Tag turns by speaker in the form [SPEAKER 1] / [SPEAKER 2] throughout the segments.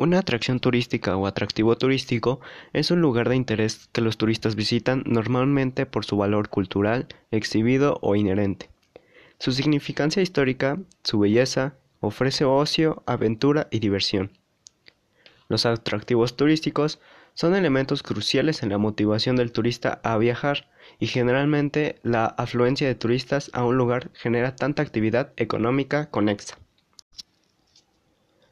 [SPEAKER 1] Una atracción turística o atractivo turístico es un lugar de interés que los turistas visitan normalmente por su valor cultural, exhibido o inherente. Su significancia histórica, su belleza, ofrece ocio, aventura y diversión. Los atractivos turísticos son elementos cruciales en la motivación del turista a viajar y generalmente la afluencia de turistas a un lugar genera tanta actividad económica conexa.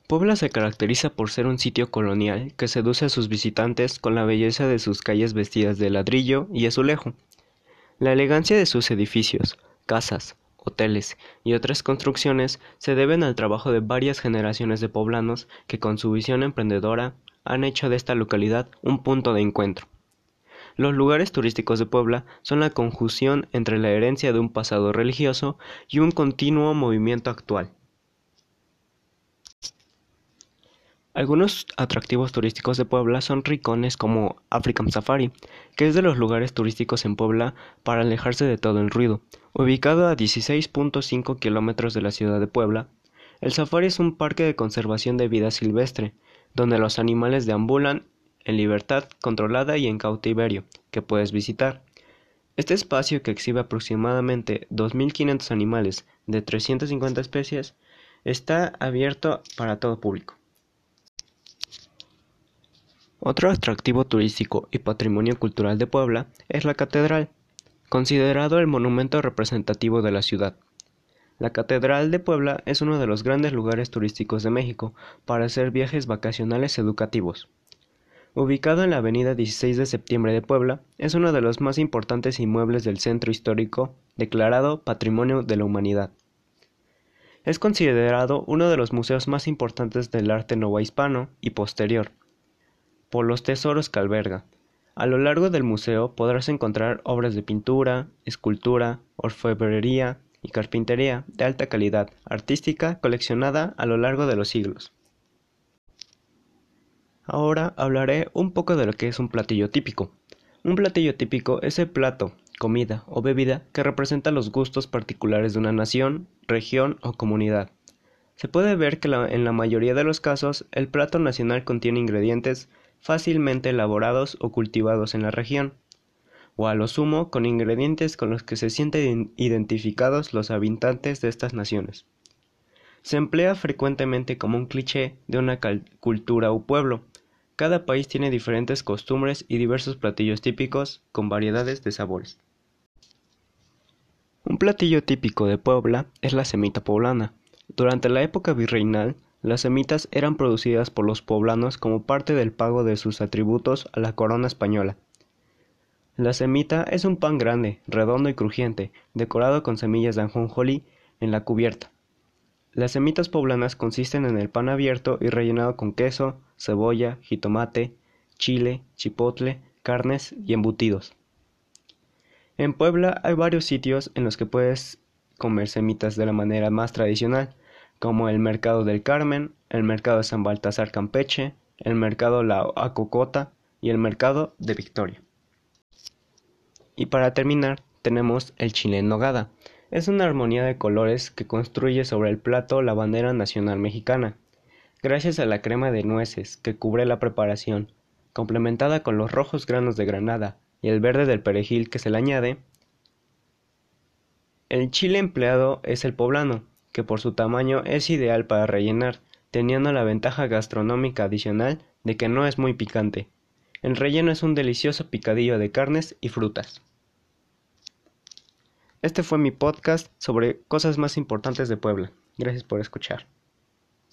[SPEAKER 1] Puebla se caracteriza por ser un sitio colonial que seduce a sus visitantes con la belleza de sus calles vestidas de ladrillo y azulejo, la elegancia de sus edificios, casas, hoteles y otras construcciones se deben al trabajo de varias generaciones de poblanos que con su visión emprendedora han hecho de esta localidad un punto de encuentro. Los lugares turísticos de Puebla son la conjunción entre la herencia de un pasado religioso y un continuo movimiento actual. Algunos atractivos turísticos de Puebla son rincones como African Safari, que es de los lugares turísticos en Puebla para alejarse de todo el ruido. Ubicado a 16.5 kilómetros de la ciudad de Puebla, el safari es un parque de conservación de vida silvestre, donde los animales deambulan en libertad controlada y en cautiverio, que puedes visitar. Este espacio, que exhibe aproximadamente 2.500 animales de 350 especies, está abierto para todo público. Otro atractivo turístico y patrimonio cultural de Puebla es la catedral, considerado el monumento representativo de la ciudad. La Catedral de Puebla es uno de los grandes lugares turísticos de México para hacer viajes vacacionales educativos. Ubicado en la avenida 16 de septiembre de Puebla, es uno de los más importantes inmuebles del centro histórico declarado Patrimonio de la Humanidad. Es considerado uno de los museos más importantes del arte novohispano y posterior, por los tesoros que alberga. A lo largo del museo podrás encontrar obras de pintura, escultura, orfebrería y carpintería de alta calidad artística coleccionada a lo largo de los siglos. Ahora hablaré un poco de lo que es un platillo típico. Un platillo típico es el plato, comida o bebida que representa los gustos particulares de una nación, región o comunidad. Se puede ver que en la mayoría de los casos el plato nacional contiene ingredientes fácilmente elaborados o cultivados en la región, o a lo sumo con ingredientes con los que se sienten identificados los habitantes de estas naciones. Se emplea frecuentemente como un cliché de una cultura o pueblo. Cada país tiene diferentes costumbres y diversos platillos típicos con variedades de sabores. Un platillo típico de Puebla es la semita poblana. Durante la época virreinal las semitas eran producidas por los poblanos como parte del pago de sus atributos a la corona española. La semita es un pan grande, redondo y crujiente, decorado con semillas de ajonjolí en la cubierta. Las semitas poblanas consisten en el pan abierto y rellenado con queso, cebolla, jitomate, chile, chipotle, carnes y embutidos. En Puebla hay varios sitios en los que puedes comer semitas de la manera más tradicional, como el Mercado del Carmen, el Mercado de San Baltasar Campeche, el Mercado La Acocota y el Mercado de Victoria. Y para terminar, tenemos el chile en nogada. Es una armonía de colores que construye sobre el plato la bandera nacional mexicana. Gracias a la crema de nueces que cubre la preparación, complementada con los rojos granos de granada y el verde del perejil que se le añade, el chile empleado es el poblano, que por su tamaño es ideal para rellenar, teniendo la ventaja gastronómica adicional de que no es muy picante. El relleno es un delicioso picadillo de carnes y frutas. Este fue mi podcast sobre cosas más importantes de Puebla. Gracias por escuchar.